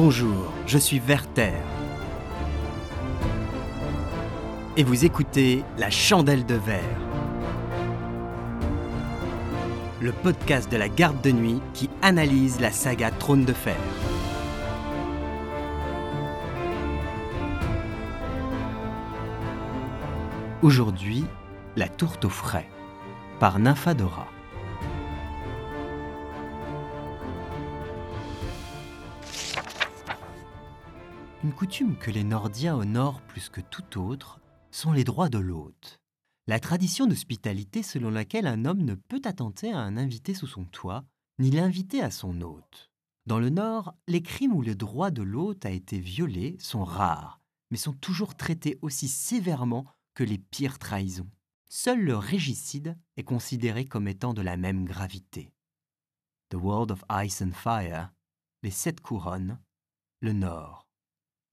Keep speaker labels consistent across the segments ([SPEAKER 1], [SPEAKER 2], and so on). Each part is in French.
[SPEAKER 1] Bonjour, je suis Werther. Et vous écoutez La Chandelle de Verre, le podcast de la garde de nuit qui analyse la saga Trône de Fer. Aujourd'hui, La tourte au frais, par Nymphadora. Une coutume que les Nordiens honorent plus que tout autre sont les droits de l'hôte. La tradition d'hospitalité selon laquelle un homme ne peut attenter à un invité sous son toit, ni l'inviter à son hôte. Dans le Nord, les crimes où le droit de l'hôte a été violé sont rares, mais sont toujours traités aussi sévèrement que les pires trahisons. Seul le régicide est considéré comme étant de la même gravité. The World of Ice and Fire, les Sept Couronnes, le Nord.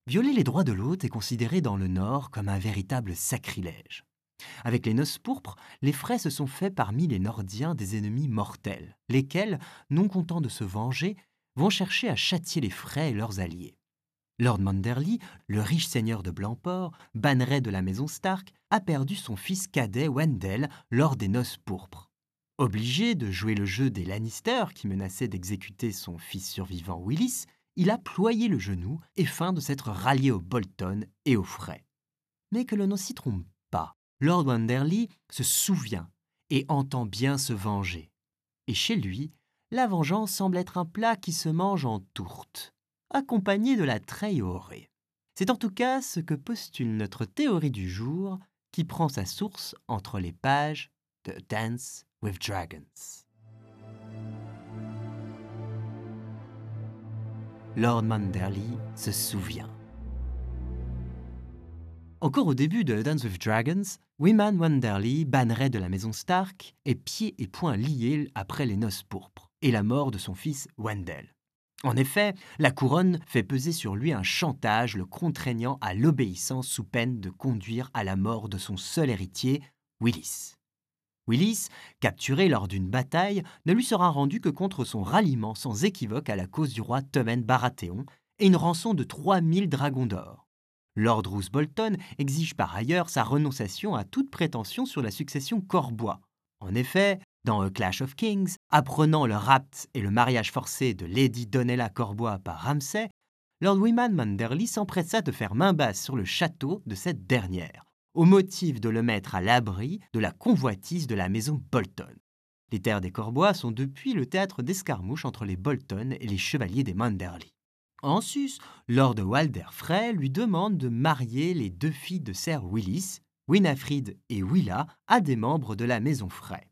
[SPEAKER 1] Violer les droits de l'hôte est considéré dans le Nord comme un véritable sacrilège. Avec les noces pourpres, les frais se sont faits parmi les Nordiens des ennemis mortels, lesquels, non contents de se venger, vont chercher à châtier les frais et leurs alliés. Lord Manderly, le riche seigneur de Blancport, banneret de la maison Stark, a perdu son fils cadet Wendell lors des noces pourpres. Obligé de jouer le jeu des Lannister qui menaçaient d'exécuter son fils survivant Willis, il a ployé le genou et feint de s'être rallié aux Bolton et aux Frey. Mais que l'on ne s'y trompe pas, Lord Wanderley se souvient et entend bien se venger. Et chez lui, la vengeance semble être un plat qui se mange en tourte, accompagné de la treille C'est en tout cas ce que postule notre théorie du jour, qui prend sa source entre les pages de Dance with Dragons. Lord Manderly se souvient. Encore au début de Dance with Dragons, Wyman Wanderly bannerait de la maison Stark et pieds et poings liés après les noces pourpres et la mort de son fils Wendell. En effet, la couronne fait peser sur lui un chantage le contraignant à l'obéissance sous peine de conduire à la mort de son seul héritier, Willis. Willis, capturé lors d'une bataille, ne lui sera rendu que contre son ralliement sans équivoque à la cause du roi Tommen Baratheon et une rançon de 3000 dragons d'or. Lord Roose Bolton exige par ailleurs sa renonciation à toute prétention sur la succession Corbois. En effet, dans A Clash of Kings, apprenant le rapt et le mariage forcé de Lady Donella Corbois par Ramsay, Lord Wyman Manderly s'empressa de faire main basse sur le château de cette dernière, au motif de le mettre à l'abri de la convoitise de la maison Bolton. Les terres des Corbois sont depuis le théâtre d'escarmouches entre les Bolton et les chevaliers des Manderly. En sus, Lord Walder Frey lui demande de marier les deux filles de Sir Willis, Winifred et Willa, à des membres de la maison Frey.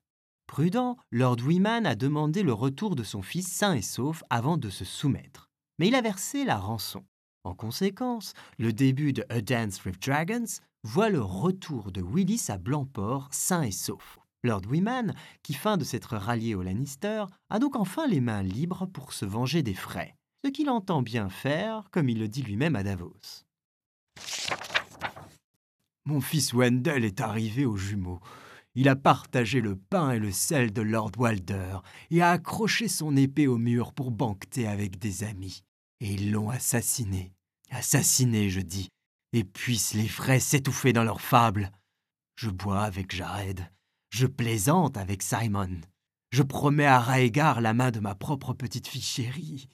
[SPEAKER 1] Prudent, Lord Wyman a demandé le retour de son fils sain et sauf avant de se soumettre. Mais il a versé la rançon. En conséquence, le début de A Dance with Dragons voit le retour de Willis à Blancport sain et sauf. Lord Wyman, qui feint de s'être rallié aux Lannister, a donc enfin les mains libres pour se venger des frais, ce qu'il entend bien faire, comme il le dit lui-même à Davos. Mon fils Wendell est arrivé aux jumeaux. Il a partagé le pain et le sel de Lord Walder et a accroché son épée au mur pour banqueter avec des amis. Et ils l'ont assassiné. Assassiné, je dis, et puissent les frais s'étouffer dans leurs fables. Je bois avec Jared, je plaisante avec Simon, je promets à Raegar la main de ma propre petite fille chérie.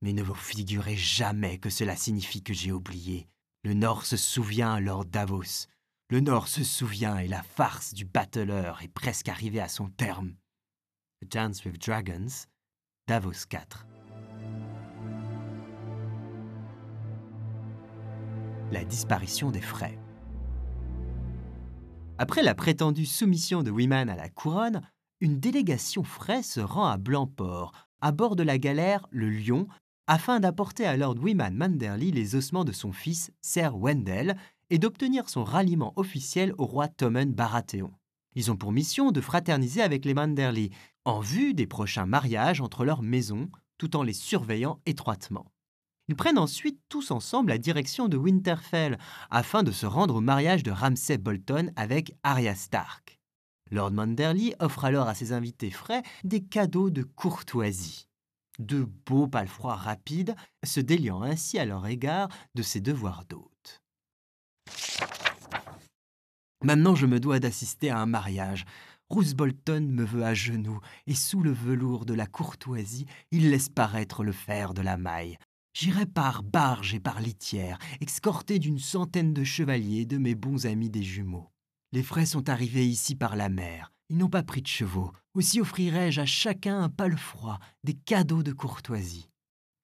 [SPEAKER 1] Mais ne vous figurez jamais que cela signifie que j'ai oublié. Le Nord se souvient, Lord Davos. Le Nord se souvient et la farce du battleur est presque arrivée à son terme. A Dance with Dragons, Davos 4. La disparition des frais. Après la prétendue soumission de Wiman à la couronne, une délégation frais se rend à Blancport, à bord de la galère le Lion, afin d'apporter à Lord Wiman Manderly les ossements de son fils, Sir Wendell, et d'obtenir son ralliement officiel au roi Tommen Baratheon. Ils ont pour mission de fraterniser avec les Manderly, en vue des prochains mariages entre leurs maisons, tout en les surveillant étroitement. Ils prennent ensuite tous ensemble la direction de Winterfell afin de se rendre au mariage de Ramsay Bolton avec Arya Stark. Lord Manderly offre alors à ses invités frais des cadeaux de courtoisie. deux beaux palefrois rapides, se déliant ainsi à leur égard de ses devoirs d'hôte. Maintenant je me dois d'assister à un mariage. Roose Bolton me veut à genoux, et sous le velours de la courtoisie, il laisse paraître le fer de la maille. J'irai par barge et par litière, escorté d'une centaine de chevaliers de mes bons amis des jumeaux. Les frais sont arrivés ici par la mer. Ils n'ont pas pris de chevaux. Aussi offrirai-je à chacun un palefroid, des cadeaux de courtoisie.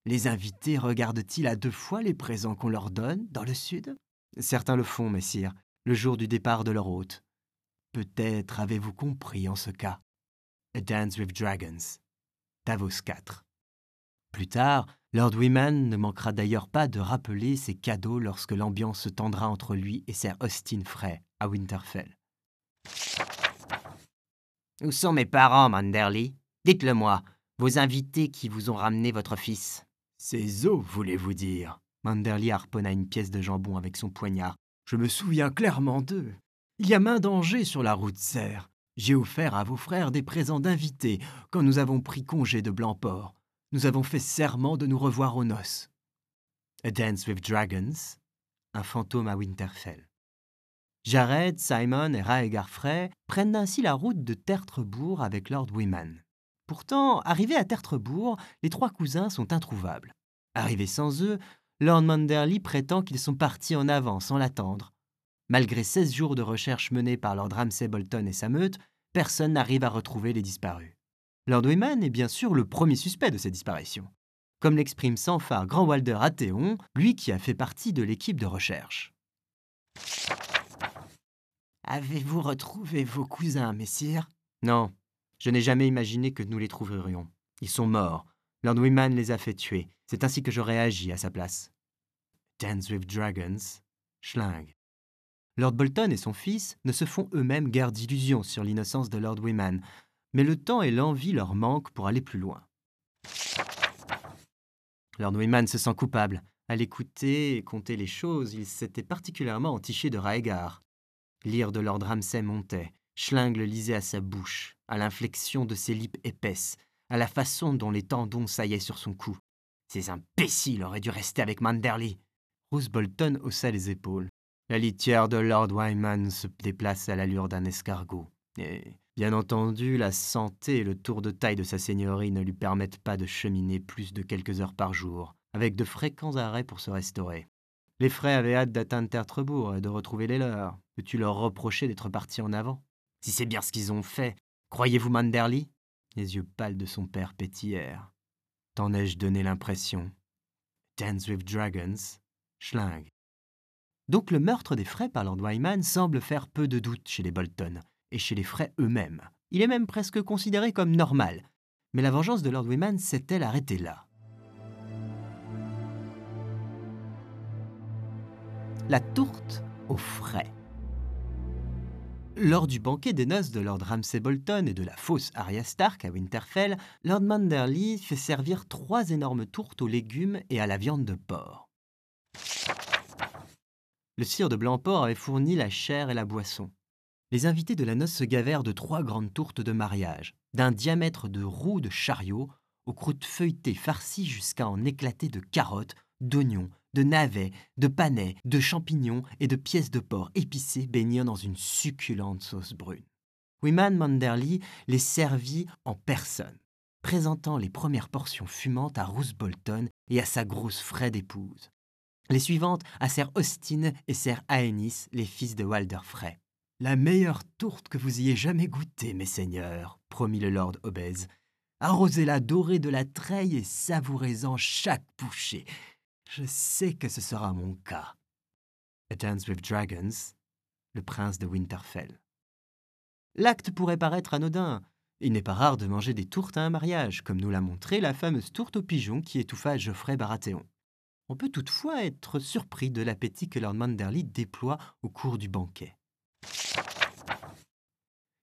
[SPEAKER 1] Les invités regardent-ils à deux fois les présents qu'on leur donne dans le sud? Certains le font, messire, le jour du départ de leur hôte. Peut-être avez-vous compris en ce cas. A Dance with Dragons. Davos 4. Plus tard, Lord Wyman ne manquera d'ailleurs pas de rappeler ses cadeaux lorsque l'ambiance se tendra entre lui et Sir Austin Frey à Winterfell.
[SPEAKER 2] Où sont mes parents, Manderly? Dites-le-moi, vos invités qui vous ont ramené votre fils.
[SPEAKER 1] Ces os, voulez-vous dire? Manderly harponna une pièce de jambon avec son poignard. Je me souviens clairement d'eux. Il y a main danger sur la route serre. J'ai offert à vos frères des présents d'invités quand nous avons pris congé de Blancport. Nous avons fait serment de nous revoir aux noces. A Dance with Dragons, un fantôme à Winterfell. Jared, Simon et Raegar Frey prennent ainsi la route de Tertrebourg avec Lord Wyman. Pourtant, arrivés à Tertrebourg, les trois cousins sont introuvables. Arrivés sans eux, Lord Manderly prétend qu'ils sont partis en avant sans l'attendre. Malgré 16 jours de recherche menés par Lord Ramsay Bolton et sa meute, personne n'arrive à retrouver les disparus. Lord Wyman est bien sûr le premier suspect de ces disparitions. Comme l'exprime sans phare Grand Walder Athéon, lui qui a fait partie de l'équipe de recherche.
[SPEAKER 2] Avez-vous retrouvé vos cousins, messire?
[SPEAKER 1] Non, je n'ai jamais imaginé que nous les trouverions. Ils sont morts. Lord Wyman les a fait tuer. C'est ainsi que j'aurais agi à sa place. Dance with Dragons, Schling. Lord Bolton et son fils ne se font eux-mêmes guère d'illusions sur l'innocence de Lord Wyman, mais le temps et l'envie leur manquent pour aller plus loin. Lord Wyman se sent coupable. À l'écouter et compter les choses, il s'était particulièrement entiché de Raegar. L'ire de Lord Ramsay montait. Schling le lisait à sa bouche, à l'inflexion de ses lippes épaisses, à la façon dont les tendons saillaient sur son cou. Ces imbéciles auraient dû rester avec Manderly. Rose Bolton haussa les épaules. La litière de Lord Wyman se déplace à l'allure d'un escargot. Et, bien entendu, la santé et le tour de taille de sa seigneurie ne lui permettent pas de cheminer plus de quelques heures par jour, avec de fréquents arrêts pour se restaurer. Les frais avaient hâte d'atteindre Tertrebourg et de retrouver les leurs. Peux-tu leur reprocher d'être partis en avant Si c'est bien ce qu'ils ont fait, croyez-vous Manderly? Les yeux pâles de son père pétillèrent. T'en ai-je donné l'impression? Dance with Dragons, Schling. Donc le meurtre des frais par Lord Wyman semble faire peu de doute chez les Bolton et chez les frais eux-mêmes. Il est même presque considéré comme normal. Mais la vengeance de Lord Wyman s'est-elle arrêtée là? La tourte aux frais. Lors du banquet des noces de Lord Ramsay Bolton et de la fausse Arya Stark à Winterfell, Lord Manderly fait servir trois énormes tourtes aux légumes et à la viande de porc. Le sire de Blancport avait fourni la chair et la boisson. Les invités de la noce se gavèrent de trois grandes tourtes de mariage, d'un diamètre de roue de chariot, aux croûtes feuilletées farcies jusqu'à en éclater de carottes, d'oignons, de navets, de panais, de champignons et de pièces de porc épicées baignant dans une succulente sauce brune. Wyman Manderly les servit en personne, présentant les premières portions fumantes à Roose Bolton et à sa grosse Fred épouse. Les suivantes à Sir Austin et Sir Aenys, les fils de Walder Frey. La meilleure tourte que vous ayez jamais goûtée, mes seigneurs, promit le lord obèse. Arrosez-la dorée de la treille et savourez-en chaque bouchée. Je sais que ce sera mon cas. A Dance with Dragons, le prince de Winterfell. L'acte pourrait paraître anodin. Il n'est pas rare de manger des tourtes à un mariage, comme nous l'a montré la fameuse tourte aux pigeons qui étouffa Geoffrey Baratheon. On peut toutefois être surpris de l'appétit que Lord Manderly déploie au cours du banquet.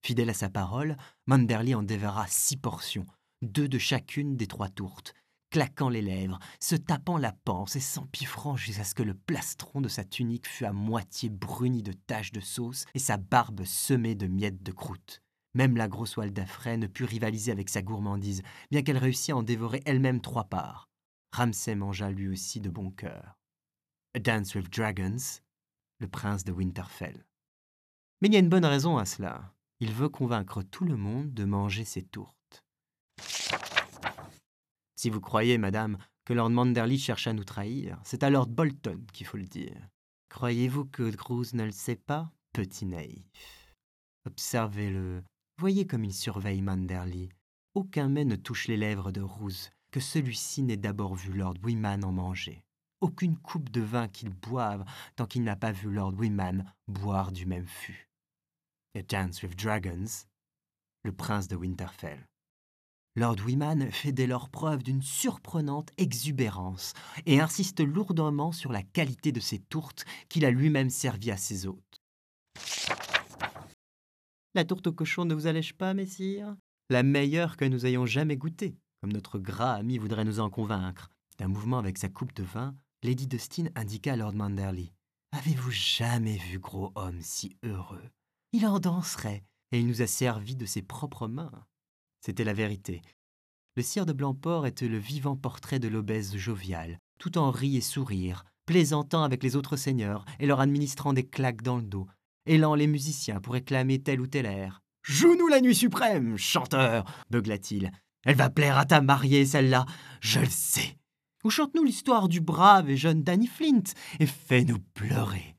[SPEAKER 1] Fidèle à sa parole, Manderly en dévora six portions, deux de chacune des trois tourtes, claquant les lèvres, se tapant la panse et s'empiffrant jusqu'à ce que le plastron de sa tunique fût à moitié bruni de taches de sauce et sa barbe semée de miettes de croûte. Même la grosse Walda ne put rivaliser avec sa gourmandise, bien qu'elle réussit à en dévorer elle-même trois parts. Ramsay mangea lui aussi de bon cœur. A Dance with Dragons, le prince de Winterfell. Mais il y a une bonne raison à cela. Il veut convaincre tout le monde de manger ses tourtes. Si vous croyez, madame, que Lord Manderly cherche à nous trahir, c'est à Lord Bolton qu'il faut le dire. Croyez-vous que Groose ne le sait pas, petit naïf? Observez-le. Voyez comme il surveille Manderly. Aucun mets ne touche les lèvres de Roose, que celui-ci n'ait d'abord vu Lord Wiman en manger. Aucune coupe de vin qu'il boive tant qu'il n'a pas vu Lord Wiman boire du même fût. A Dance with Dragons, le prince de Winterfell. Lord Wiman fait dès lors preuve d'une surprenante exubérance et insiste lourdement sur la qualité de ses tourtes qu'il a lui-même servies à ses hôtes. La tourte au cochon ne vous allège pas, messire? La meilleure que nous ayons jamais goûtée, comme notre gras ami voudrait nous en convaincre. D'un mouvement avec sa coupe de vin, Lady Dustin indiqua à Lord Manderly. Avez-vous jamais vu gros homme si heureux? Il en danserait, et il nous a servi de ses propres mains. C'était la vérité. Le sire de Blancport était le vivant portrait de l'obèse jovial, tout en rit et sourire, plaisantant avec les autres seigneurs et leur administrant des claques dans le dos, élant les musiciens pour réclamer tel ou tel air. Joue-nous la nuit suprême, chanteur beugla-t-il. Elle va plaire à ta mariée, celle-là, je le sais. Ou chante-nous l'histoire du brave et jeune Danny Flint et fais-nous pleurer.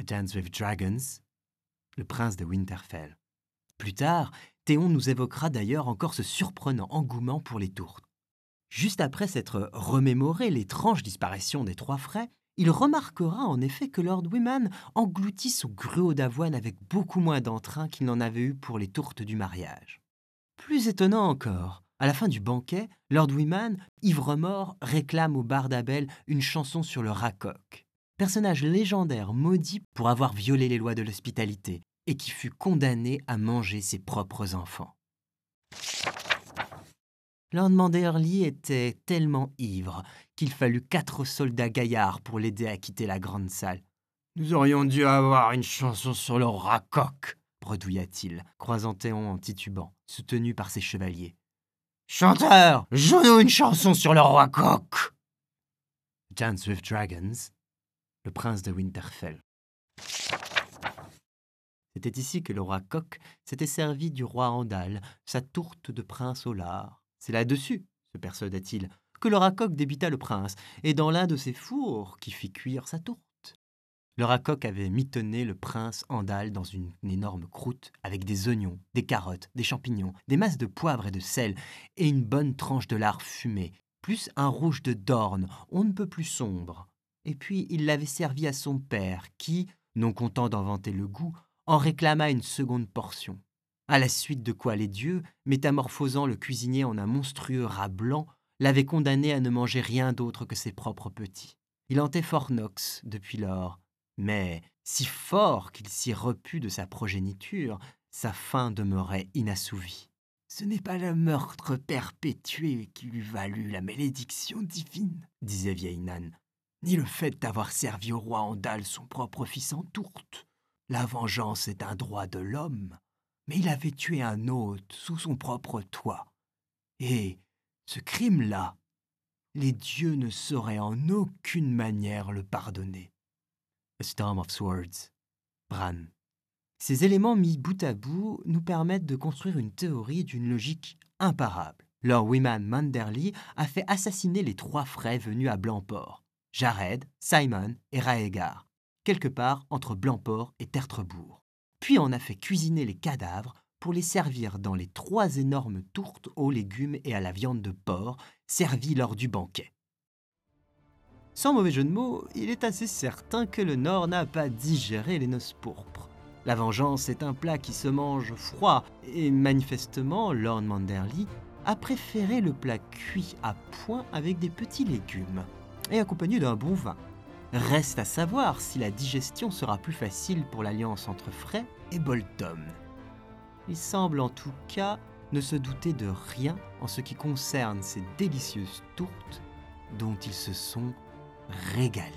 [SPEAKER 1] A Dance with Dragons, le prince de Winterfell. Plus tard, Théon nous évoquera d'ailleurs encore ce surprenant engouement pour les tourtes. Juste après s'être remémoré l'étrange disparition des trois frais, il remarquera en effet que Lord Wiman engloutit son gruau d'avoine avec beaucoup moins d'entrain qu'il n'en avait eu pour les tourtes du mariage. Plus étonnant encore, à la fin du banquet, Lord Wiman, ivre-mort, réclame au bar d'Abel une chanson sur le racoc, personnage légendaire maudit pour avoir violé les lois de l'hospitalité et qui fut condamné à manger ses propres enfants. Lord Manderly était tellement ivre qu'il fallut quatre soldats gaillards pour l'aider à quitter la grande salle. Nous aurions dû avoir une chanson sur le racoc, bredouilla-t-il, croisant Théon en titubant, soutenu par ses chevaliers. Chanteur, joue-nous une chanson sur le roi coq. Dance with Dragons, le prince de Winterfell. C'était ici que le roi coq s'était servi du roi Andal, sa tourte de prince au lard. C'est là-dessus, se persuada-t-il, que le racoq débita le prince, et dans l'un de ses fours qui fit cuire sa tourte. Le racoq avait mitonné le prince Andal dans une énorme croûte avec des oignons, des carottes, des champignons, des masses de poivre et de sel, et une bonne tranche de lard fumé, plus un rouge de dorne, on ne peut plus sombre. Et puis il l'avait servi à son père, qui, non content d'en vanter le goût, en réclama une seconde portion. À la suite de quoi les dieux, métamorphosant le cuisinier en un monstrueux rat blanc, l'avaient condamné à ne manger rien d'autre que ses propres petits. Il hantait Fort Knox depuis lors, mais si fort qu'il s'y reput de sa progéniture, sa faim demeurait inassouvie. Ce n'est pas le meurtre perpétué qui lui valut la malédiction divine, disait vieille Nan, ni le fait d'avoir servi au roi Andal son propre fils en tourte. La vengeance est un droit de l'homme, mais il avait tué un hôte sous son propre toit. Et ce crime-là, les dieux ne sauraient en aucune manière le pardonner. A Storm of Swords. Bran. Ces éléments mis bout à bout nous permettent de construire une théorie d'une logique imparable. Lord Wiman Manderly a fait assassiner les trois frères venus à Blancport, Jared, Simon et Raegar, quelque part entre Blancport et Tertrebourg. Puis on a fait cuisiner les cadavres pour les servir dans les trois énormes tourtes aux légumes et à la viande de porc servies lors du banquet. Sans mauvais jeu de mots, il est assez certain que le Nord n'a pas digéré les noces pourpres. La vengeance est un plat qui se mange froid, et manifestement, Lord Manderly a préféré le plat cuit à point avec des petits légumes, et accompagné d'un bon vin. Reste à savoir si la digestion sera plus facile pour l'alliance entre Frey et Bolton. Il semble en tout cas ne se douter de rien en ce qui concerne ces délicieuses tourtes dont ils se sont régalé.